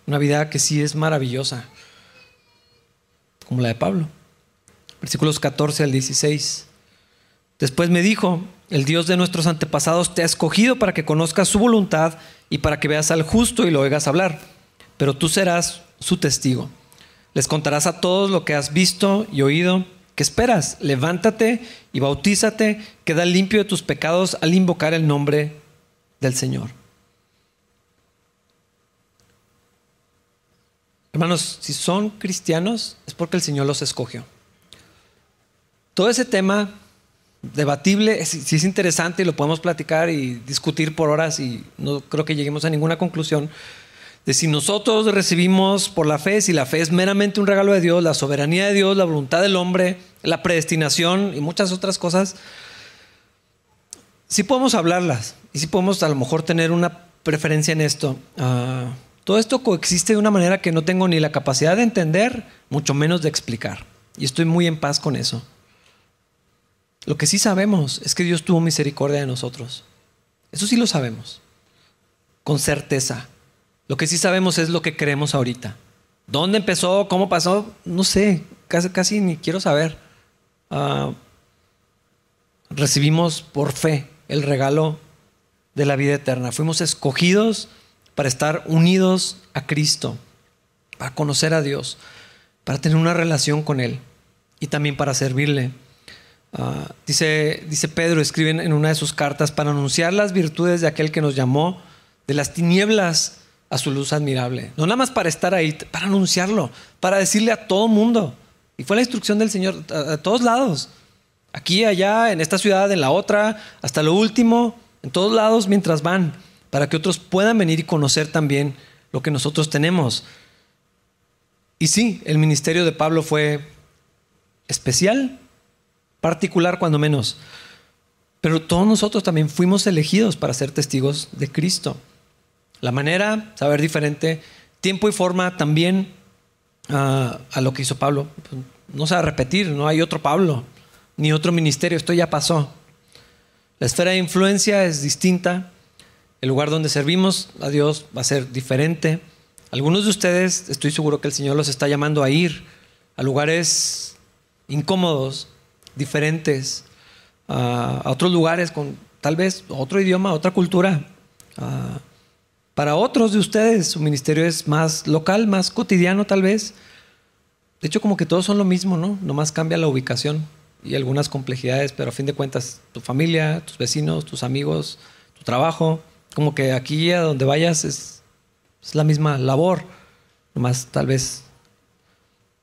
Una vida que sí es maravillosa, como la de Pablo. Versículos 14 al 16. Después me dijo, el Dios de nuestros antepasados te ha escogido para que conozcas su voluntad y para que veas al justo y lo oigas hablar, pero tú serás su testigo. Les contarás a todos lo que has visto y oído. ¿Qué esperas? Levántate y bautízate, queda limpio de tus pecados al invocar el nombre del Señor. Hermanos, si son cristianos es porque el Señor los escogió. Todo ese tema debatible, si es interesante y lo podemos platicar y discutir por horas y no creo que lleguemos a ninguna conclusión de si nosotros recibimos por la fe, si la fe es meramente un regalo de Dios, la soberanía de Dios, la voluntad del hombre, la predestinación y muchas otras cosas, sí podemos hablarlas y sí podemos a lo mejor tener una preferencia en esto. Uh, todo esto coexiste de una manera que no tengo ni la capacidad de entender, mucho menos de explicar. Y estoy muy en paz con eso. Lo que sí sabemos es que Dios tuvo misericordia de nosotros. Eso sí lo sabemos. Con certeza. Lo que sí sabemos es lo que creemos ahorita. ¿Dónde empezó? ¿Cómo pasó? No sé. Casi, casi ni quiero saber. Ah, recibimos por fe el regalo de la vida eterna. Fuimos escogidos para estar unidos a Cristo, para conocer a Dios, para tener una relación con Él y también para servirle. Ah, dice, dice Pedro, escribe en una de sus cartas, para anunciar las virtudes de aquel que nos llamó de las tinieblas a su luz admirable. No nada más para estar ahí, para anunciarlo, para decirle a todo mundo. Y fue la instrucción del Señor a, todos lados. Aquí, allá, en esta ciudad, en la otra, hasta lo último, en todos lados mientras van, para que otros puedan venir y conocer también lo que nosotros tenemos. Y sí, el ministerio de Pablo fue especial, particular cuando menos. Pero todos nosotros también fuimos elegidos para ser testigos de Cristo. La manera, saber diferente, tiempo y forma también ah, a lo que hizo Pablo. No se va a repetir, no hay otro Pablo, ni otro ministerio, esto ya pasó. La esfera de influencia es distinta, el lugar donde servimos a Dios va a ser diferente. Algunos de ustedes, estoy seguro que el Señor los está llamando a ir a lugares incómodos, diferentes, a otros lugares con tal vez otro idioma, otra cultura. para otros de ustedes su ministerio es más local, más cotidiano tal vez. De hecho, como que todos son lo mismo, ¿no? Nomás cambia la ubicación y algunas complejidades, pero a fin de cuentas, tu familia, tus vecinos, tus amigos, tu trabajo, como que aquí a donde vayas es, la misma labor, nomás tal vez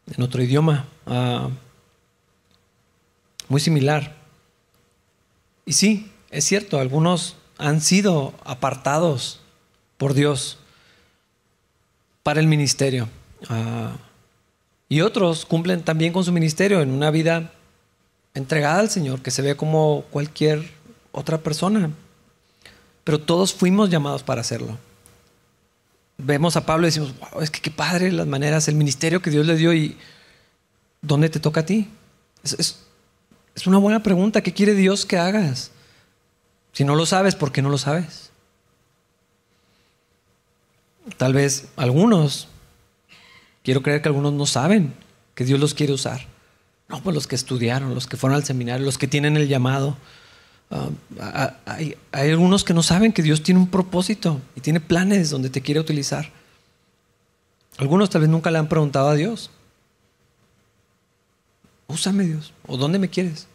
en otro idioma. Ah, muy similar. Y sí, es cierto, algunos han sido apartados por Dios para el ministerio. Ah, y otros cumplen también con su ministerio en una vida entregada al Señor, que se ve como cualquier otra persona. Pero todos fuimos llamados para hacerlo. Vemos a Pablo y decimos, wow, es que qué padre las maneras, el ministerio que Dios le dio y ¿dónde te toca a ti? es, una buena pregunta. ¿Qué quiere Dios que hagas? Si no lo sabes, ¿por qué no lo sabes? Tal vez algunos, quiero creer que algunos no saben que Dios los quiere usar. No, pues los que estudiaron, los que fueron al seminario, los que tienen el llamado. Ah, hay, hay, algunos que no saben que Dios tiene un propósito y tiene planes donde te quiere utilizar. Algunos tal vez nunca le han preguntado a Dios úsame Dios, o dónde me quieres.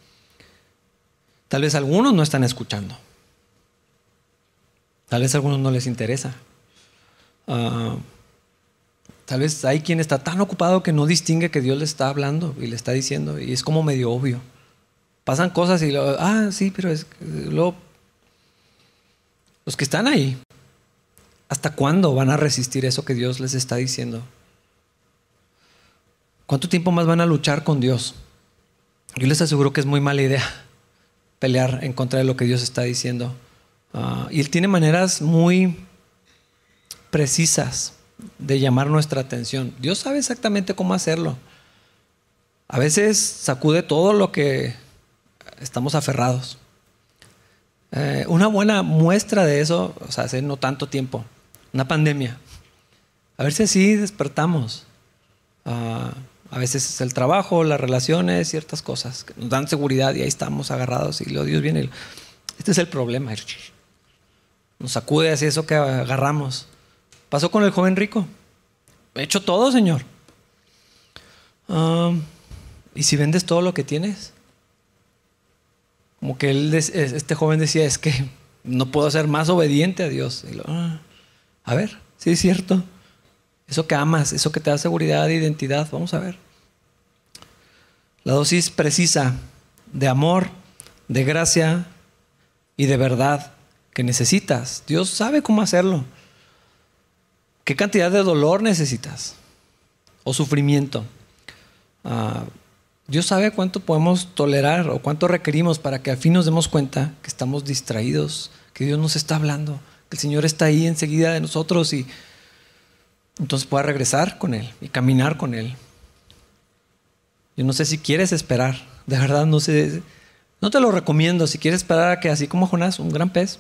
Tal vez algunos no están escuchando. Tal vez a algunos no les interesa. Ah, tal vez hay quien está tan ocupado que no distingue que Dios le está hablando y le está diciendo, y es como medio obvio. Pasan cosas y lo, ah, sí, pero es lo, los que están ahí, ¿hasta cuándo van a resistir eso que Dios les está diciendo? ¿Cuánto tiempo más van a luchar con Dios? Yo les aseguro que es muy mala idea pelear en contra de lo que Dios está diciendo. Ah, y Él tiene maneras muy precisas de llamar nuestra atención. Dios sabe exactamente cómo hacerlo. A veces sacude todo lo que estamos aferrados. Eh, una buena muestra de eso, o sea, hace no tanto tiempo, una pandemia. A ver si así despertamos. Uh, a veces es el trabajo, las relaciones, ciertas cosas que nos dan seguridad y ahí estamos agarrados y lo Dios viene. Este es el problema. Nos sacude así eso que agarramos. Pasó con el joven rico. He hecho todo, Señor. ¿Y si vendes todo lo que tienes? Como que él, este joven decía, es que no puedo ser más obediente a Dios. Ah, a ver, sí es cierto. Eso que amas, eso que te da seguridad e identidad, vamos a ver. La dosis precisa de amor, de gracia y de verdad que necesitas. Dios sabe cómo hacerlo. ¿Qué cantidad de dolor necesitas? O sufrimiento. Ah, Dios sabe cuánto podemos tolerar o cuánto requerimos para que al fin nos demos cuenta que estamos distraídos, que Dios nos está hablando, que el Señor está ahí enseguida de nosotros y entonces pueda regresar con Él y caminar con Él. Yo no sé si quieres esperar, de verdad no sé, no te lo recomiendo, si quieres esperar a que así como Jonás, un gran pez,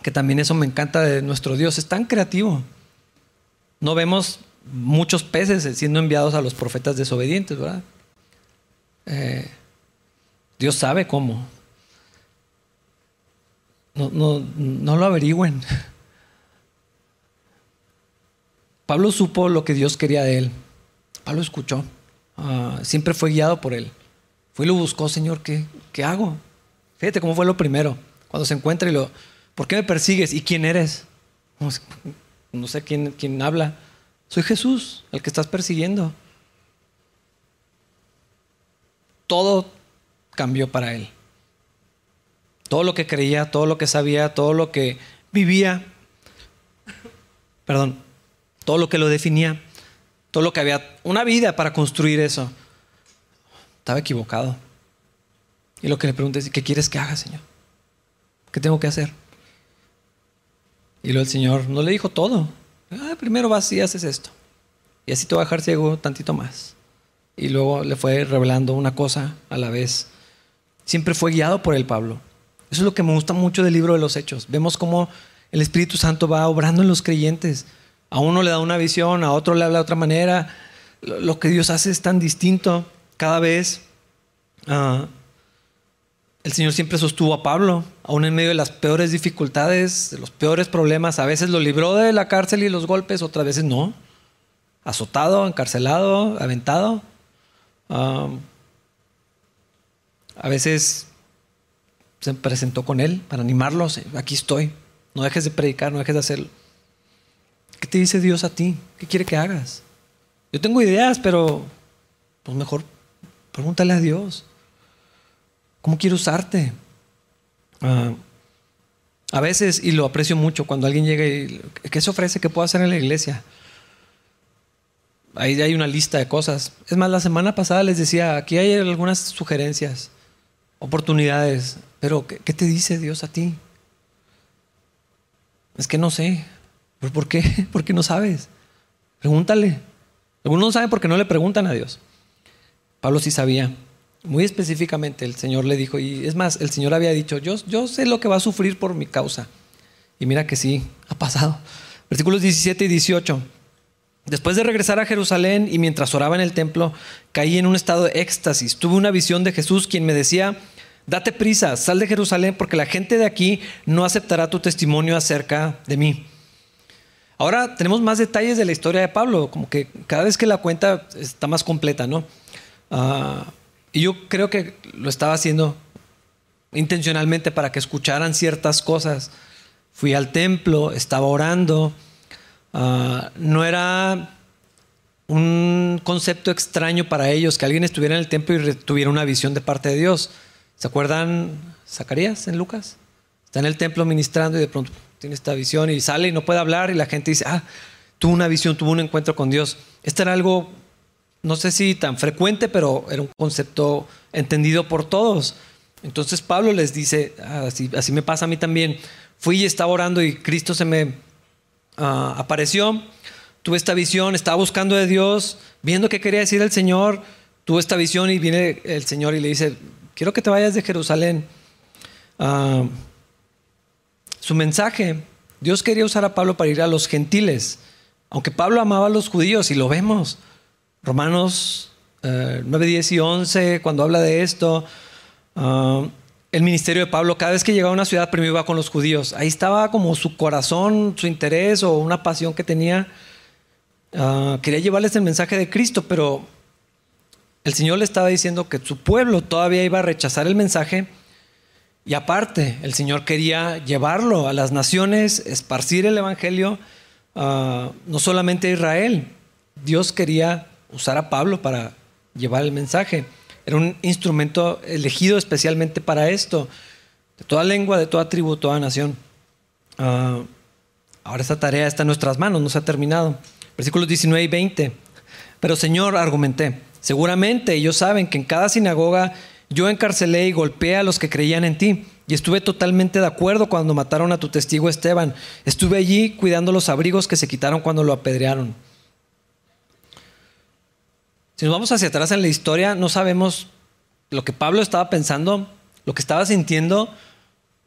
que también eso me encanta de nuestro Dios, es tan creativo. No vemos muchos peces siendo enviados a los profetas desobedientes, ¿verdad? Eh, Dios sabe cómo. No, no, no lo averigüen. Pablo supo lo que Dios quería de él. Pablo escuchó. Ah, siempre fue guiado por él. Fue y lo buscó, Señor, ¿qué, qué hago? Fíjate cómo fue lo primero. Cuando se encuentra y lo, ¿por qué me persigues? ¿Y quién eres? No sé quién, quién habla. Soy Jesús, el que estás persiguiendo. Todo cambió para él. Todo lo que creía, todo lo que sabía, todo lo que vivía, perdón, todo lo que lo definía, todo lo que había, una vida para construir eso, estaba equivocado. Y lo que le pregunté es, ¿qué quieres que haga, Señor? ¿Qué tengo que hacer? Y luego el Señor no le dijo todo. Ah, primero vas y haces esto. Y así te va a dejar ciego tantito más. Y luego le fue revelando una cosa a la vez. Siempre fue guiado por el Pablo. Eso es lo que me gusta mucho del libro de los Hechos. Vemos cómo el Espíritu Santo va obrando en los creyentes. A uno le da una visión, a otro le habla de otra manera. Lo que Dios hace es tan distinto cada vez. Ah, el Señor siempre sostuvo a Pablo, aún en medio de las peores dificultades, de los peores problemas. A veces lo libró de la cárcel y los golpes, otras veces no. Azotado, encarcelado, aventado. A veces se presentó con él para animarlos. Aquí estoy. No dejes de predicar, no dejes de hacerlo. ¿Qué te dice Dios a ti? ¿Qué quiere que hagas? Yo tengo ideas, pero pues mejor pregúntale a Dios. ¿Cómo quiere usarte? Ah, a veces, y lo aprecio mucho, cuando alguien llega y ¿qué se ofrece? ¿Qué puedo hacer en la iglesia? Ahí hay una lista de cosas. Es más, la semana pasada les decía, aquí hay algunas sugerencias, oportunidades, pero ¿qué, te dice Dios a ti? Es que no sé. ¿Por qué? ¿Por qué no sabes? Pregúntale. Algunos no saben porque no le preguntan a Dios. Pablo sí sabía. Muy específicamente el Señor le dijo, y es más, el Señor había dicho, yo, yo sé lo que va a sufrir por mi causa. Y mira que sí, ha pasado. Versículos 17 y 18. Después de regresar a Jerusalén y mientras oraba en el templo, caí en un estado de éxtasis. Tuve una visión de Jesús quien me decía, date prisa, sal de Jerusalén porque la gente de aquí no aceptará tu testimonio acerca de mí. Ahora tenemos más detalles de la historia de Pablo, como que cada vez que la cuenta está más completa, ¿no? Ah, y yo creo que lo estaba haciendo intencionalmente para que escucharan ciertas cosas. Fui al templo, estaba orando. Ah, no era un concepto extraño para ellos que alguien estuviera en el templo y tuviera una visión de parte de Dios. ¿Se acuerdan Zacarías en Lucas? Está en el templo ministrando y de pronto tiene esta visión y sale y no puede hablar y la gente dice, ah, tuvo una visión, tuvo un encuentro con Dios. Este era algo, no sé si tan frecuente, pero era un concepto entendido por todos. Entonces Pablo les dice, así, así, me pasa a mí también. Fui y estaba orando y Cristo se me ah, apareció. Tuve esta visión, estaba buscando de Dios, viendo qué quería decir el Señor. Tuve esta visión y viene el Señor y le dice, quiero que te vayas de Jerusalén. Ah, su mensaje, Dios quería usar a Pablo para ir a los gentiles, aunque Pablo amaba a los judíos y lo vemos. Romanos 9, eh, 10 y 11, cuando habla de esto, ah, el ministerio de Pablo, cada vez que llegaba a una ciudad, primero iba con los judíos. Ahí estaba como su corazón, su interés o una pasión que tenía. Ah, quería llevarles el mensaje de Cristo, pero el Señor le estaba diciendo que su pueblo todavía iba a rechazar el mensaje y aparte el Señor quería llevarlo a las naciones, esparcir el Evangelio, ah, no solamente a Israel. Dios quería usar a Pablo para llevar el mensaje. Era un instrumento elegido especialmente para esto, de toda lengua, de toda tribu, toda nación. Ah, ahora esta tarea está en nuestras manos, no se ha terminado. Versículos 19 y 20. Pero Señor, argumenté, Seguramente ellos saben que en cada sinagoga yo encarcelé y golpeé a los que creían en ti. Y estuve totalmente de acuerdo cuando mataron a tu testigo Esteban. Estuve allí cuidando los abrigos que se quitaron cuando lo apedrearon. Si nos vamos hacia atrás en la historia, no sabemos lo que Pablo estaba pensando, lo que estaba sintiendo,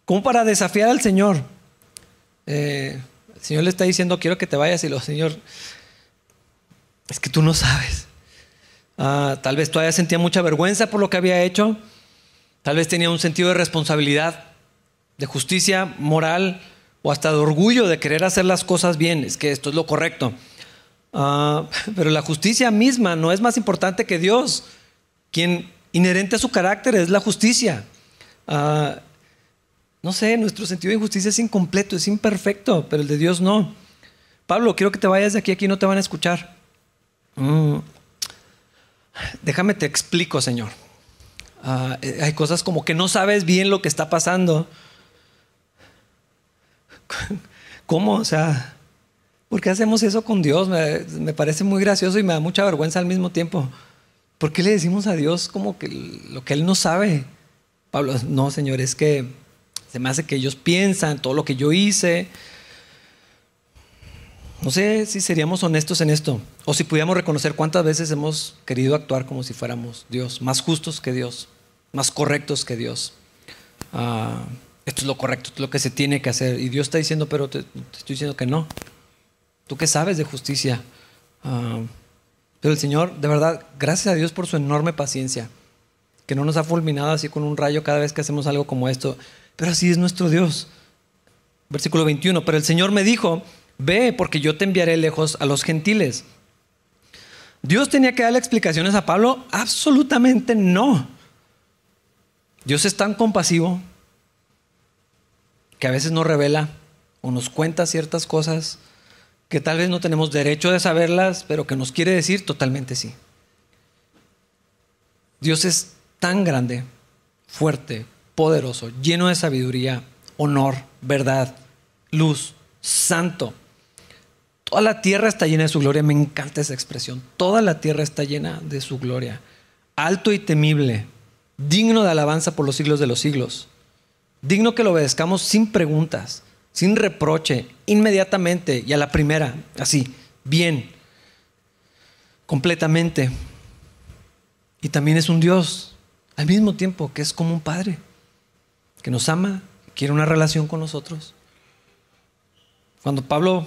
como para desafiar al Señor. Eh, el Señor le está diciendo, quiero que te vayas y lo, Señor, es que tú no sabes. Ah, tal vez todavía sentía mucha vergüenza por lo que había hecho. Tal vez tenía un sentido de responsabilidad, de justicia moral o hasta de orgullo de querer hacer las cosas bien. Es que esto es lo correcto. Ah, pero la justicia misma no es más importante que Dios, quien inherente a su carácter es la justicia. Ah, no sé, nuestro sentido de injusticia es incompleto, es imperfecto, pero el de Dios no. Pablo, quiero que te vayas de aquí, aquí no te van a escuchar. Mm. Déjame te explico, Señor. Ah, eh, hay cosas como que no sabes bien lo que está pasando. ¿Cómo? O sea, ¿por qué hacemos eso con Dios? Me, parece muy gracioso y me da mucha vergüenza al mismo tiempo. ¿Por qué le decimos a Dios como que lo que Él no sabe? Pablo, no, Señor, es que se me hace que ellos piensan todo lo que yo hice. No sé si seríamos honestos en esto o si pudiéramos reconocer cuántas veces hemos querido actuar como si fuéramos Dios, más justos que Dios, más correctos que Dios. Ah, esto es lo correcto, esto es lo que se tiene que hacer. Y Dios está diciendo, pero te, estoy diciendo que no. ¿Tú qué sabes de justicia? Ah, pero el Señor, de verdad, gracias a Dios por su enorme paciencia, que no nos ha fulminado así con un rayo cada vez que hacemos algo como esto. Pero así es nuestro Dios. Versículo 21, pero el Señor me dijo, ve porque yo te enviaré lejos a los gentiles. ¿Dios tenía que darle explicaciones a Pablo? Absolutamente no. Dios es tan compasivo que a veces nos revela o nos cuenta ciertas cosas que tal vez no tenemos derecho de saberlas, pero que nos quiere decir totalmente sí. Dios es tan grande, fuerte, poderoso, lleno de sabiduría, honor, verdad, luz, santo. Toda la tierra está llena de su gloria. Me encanta esa expresión. Toda la tierra está llena de su gloria. Alto y temible, digno de alabanza por los siglos de los siglos. Digno que lo obedezcamos sin preguntas, sin reproche, inmediatamente y a la primera, así, bien, completamente. Y también es un Dios al mismo tiempo que es como un Padre que nos ama, quiere una relación con nosotros. Cuando Pablo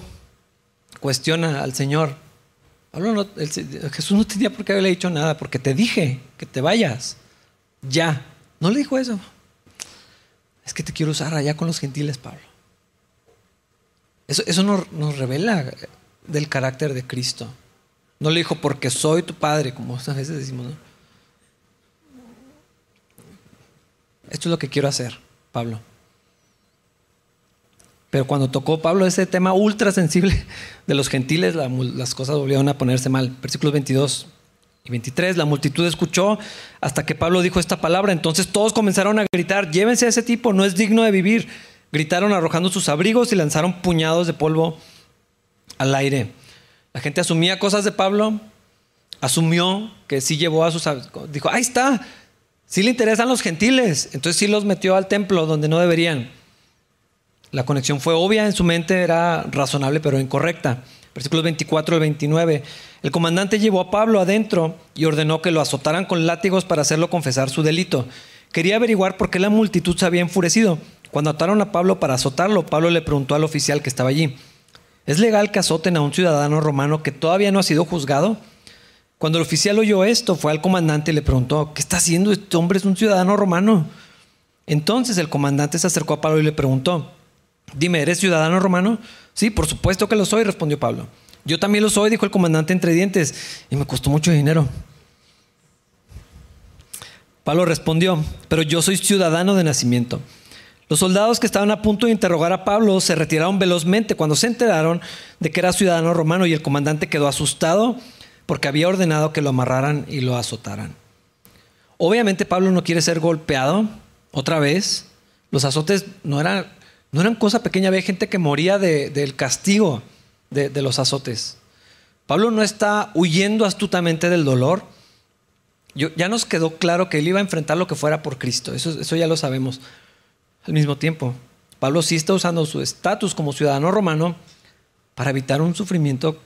cuestiona al Señor, Jesús no tenía por qué haberle dicho nada, porque te dije que te vayas. Ya. No le dijo eso. Es que te quiero usar allá con los gentiles, Pablo. Eso, eso nos, nos revela del carácter de Cristo. No le dijo porque soy tu padre, como a veces decimos. ¿no? Esto es lo que quiero hacer. Pablo. Pero cuando tocó Pablo ese tema ultra sensible de los gentiles, las cosas volvieron a ponerse mal. Versículos 22 y 23, la multitud escuchó hasta que Pablo dijo esta palabra. Entonces todos comenzaron a gritar, llévense a ese tipo, no es digno de vivir. Gritaron arrojando sus abrigos y lanzaron puñados de polvo al aire. La gente asumía cosas de Pablo, asumió que sí llevó a sus... Dijo, ahí está, si le interesan los gentiles, entonces sí los metió al templo donde no deberían. La conexión fue obvia, en su mente era razonable pero incorrecta. Versículos 24 al 29. El comandante llevó a Pablo adentro y ordenó que lo azotaran con látigos para hacerlo confesar su delito. Quería averiguar por qué la multitud se había enfurecido. Cuando ataron a Pablo para azotarlo, Pablo le preguntó al oficial que estaba allí, ¿es legal que azoten a un ciudadano romano que todavía no ha sido juzgado? Cuando el oficial oyó esto, fue al comandante y le preguntó, ¿qué está haciendo este hombre? Es un ciudadano romano. Entonces el comandante se acercó a Pablo y le preguntó, dime, ¿eres ciudadano romano? Sí, por supuesto que lo soy, respondió Pablo. Yo también lo soy, dijo el comandante entre dientes, y me costó mucho dinero. Pablo respondió, pero yo soy ciudadano de nacimiento. Los soldados que estaban a punto de interrogar a Pablo se retiraron velozmente cuando se enteraron de que era ciudadano romano y el comandante quedó asustado porque había ordenado que lo amarraran y lo azotaran. Obviamente Pablo no quiere ser golpeado otra vez. Los azotes no eran, no eran cosa pequeña, había gente que moría del castigo de, los azotes. Pablo no está huyendo astutamente del dolor. ya nos quedó claro que él iba a enfrentar lo que fuera por Cristo, eso, eso ya lo sabemos. Al mismo tiempo, Pablo sí está usando su estatus como ciudadano romano para evitar un sufrimiento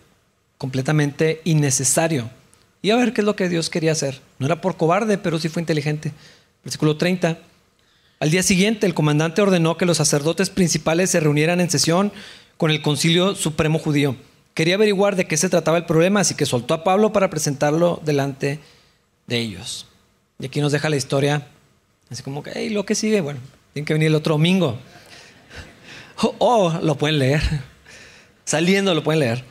completamente innecesario. Y a ver qué es lo que Dios quería hacer. No era por cobarde, pero sí fue inteligente. Versículo 30. Al día siguiente, el comandante ordenó que los sacerdotes principales se reunieran en sesión con el concilio supremo judío. Quería averiguar de qué se trataba el problema, así que soltó a Pablo para presentarlo delante de ellos. Y aquí nos deja la historia, así como que, hey, lo que sigue, bueno, tiene que venir el otro domingo. O oh, lo pueden leer. Saliendo lo pueden leer.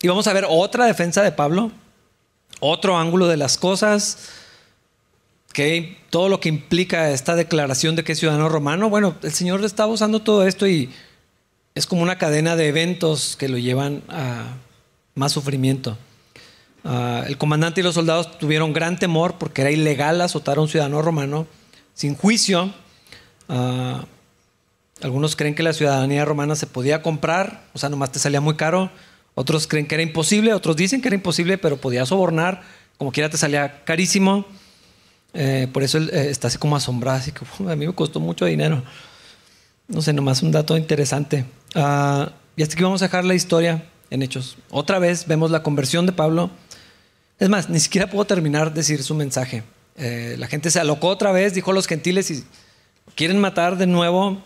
Y vamos a ver otra defensa de Pablo, otro ángulo de las cosas. que todo lo que implica esta declaración de que es ciudadano romano, bueno, el Señor estaba usando todo esto y es como una cadena de eventos que lo llevan a más sufrimiento. Ah, el comandante y los soldados tuvieron gran temor porque era ilegal azotar a un ciudadano romano sin juicio. Ah, algunos creen que la ciudadanía romana se podía comprar, o sea, nomás te salía muy caro. Otros creen que era imposible, otros dicen que era imposible, pero podía sobornar, como quiera te salía carísimo. Eh, por eso eh, está así como asombrado, así que a mí me costó mucho dinero. No sé, nomás un dato interesante. Uh, y hasta aquí vamos a dejar la historia en Hechos. Otra vez vemos la conversión de Pablo. Es más, ni siquiera puedo terminar de decir su mensaje. Eh, la gente se alocó otra vez, dijo los gentiles y quieren matar de nuevo.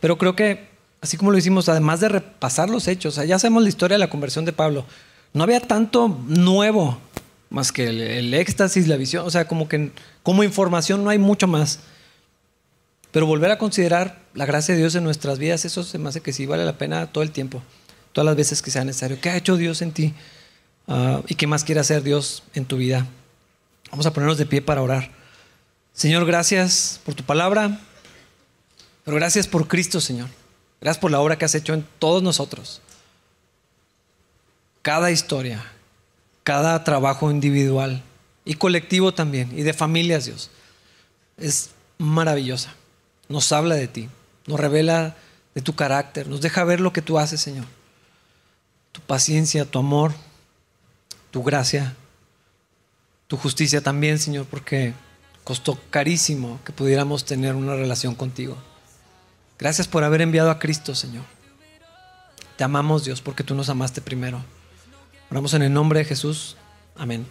pero creo que, así como lo hicimos, además de repasar los hechos, ya sabemos la historia de la conversión de Pablo. No había tanto nuevo más que el, éxtasis, la visión, o sea, como que como información no hay mucho más. Pero volver a considerar la gracia de Dios en nuestras vidas, eso se me hace que sí vale la pena todo el tiempo, todas las veces que sea necesario. ¿Qué ha hecho Dios en ti? Ah, ¿Y qué más quiere hacer Dios en tu vida? Vamos a ponernos de pie para orar. Señor, gracias por tu palabra, pero gracias por Cristo, Señor. Gracias por la obra que has hecho en todos nosotros. Cada historia, cada trabajo individual y colectivo también, y de familias, Dios. Es maravillosa. Nos habla de ti, nos revela de tu carácter, nos deja ver lo que tú haces, Señor. Tu paciencia, tu amor, tu gracia, tu justicia también, Señor, porque costó carísimo que pudiéramos tener una relación contigo. Gracias por haber enviado a Cristo, Señor. Te amamos, Dios, porque tú nos amaste primero. Oramos en el nombre de Jesús. Amén.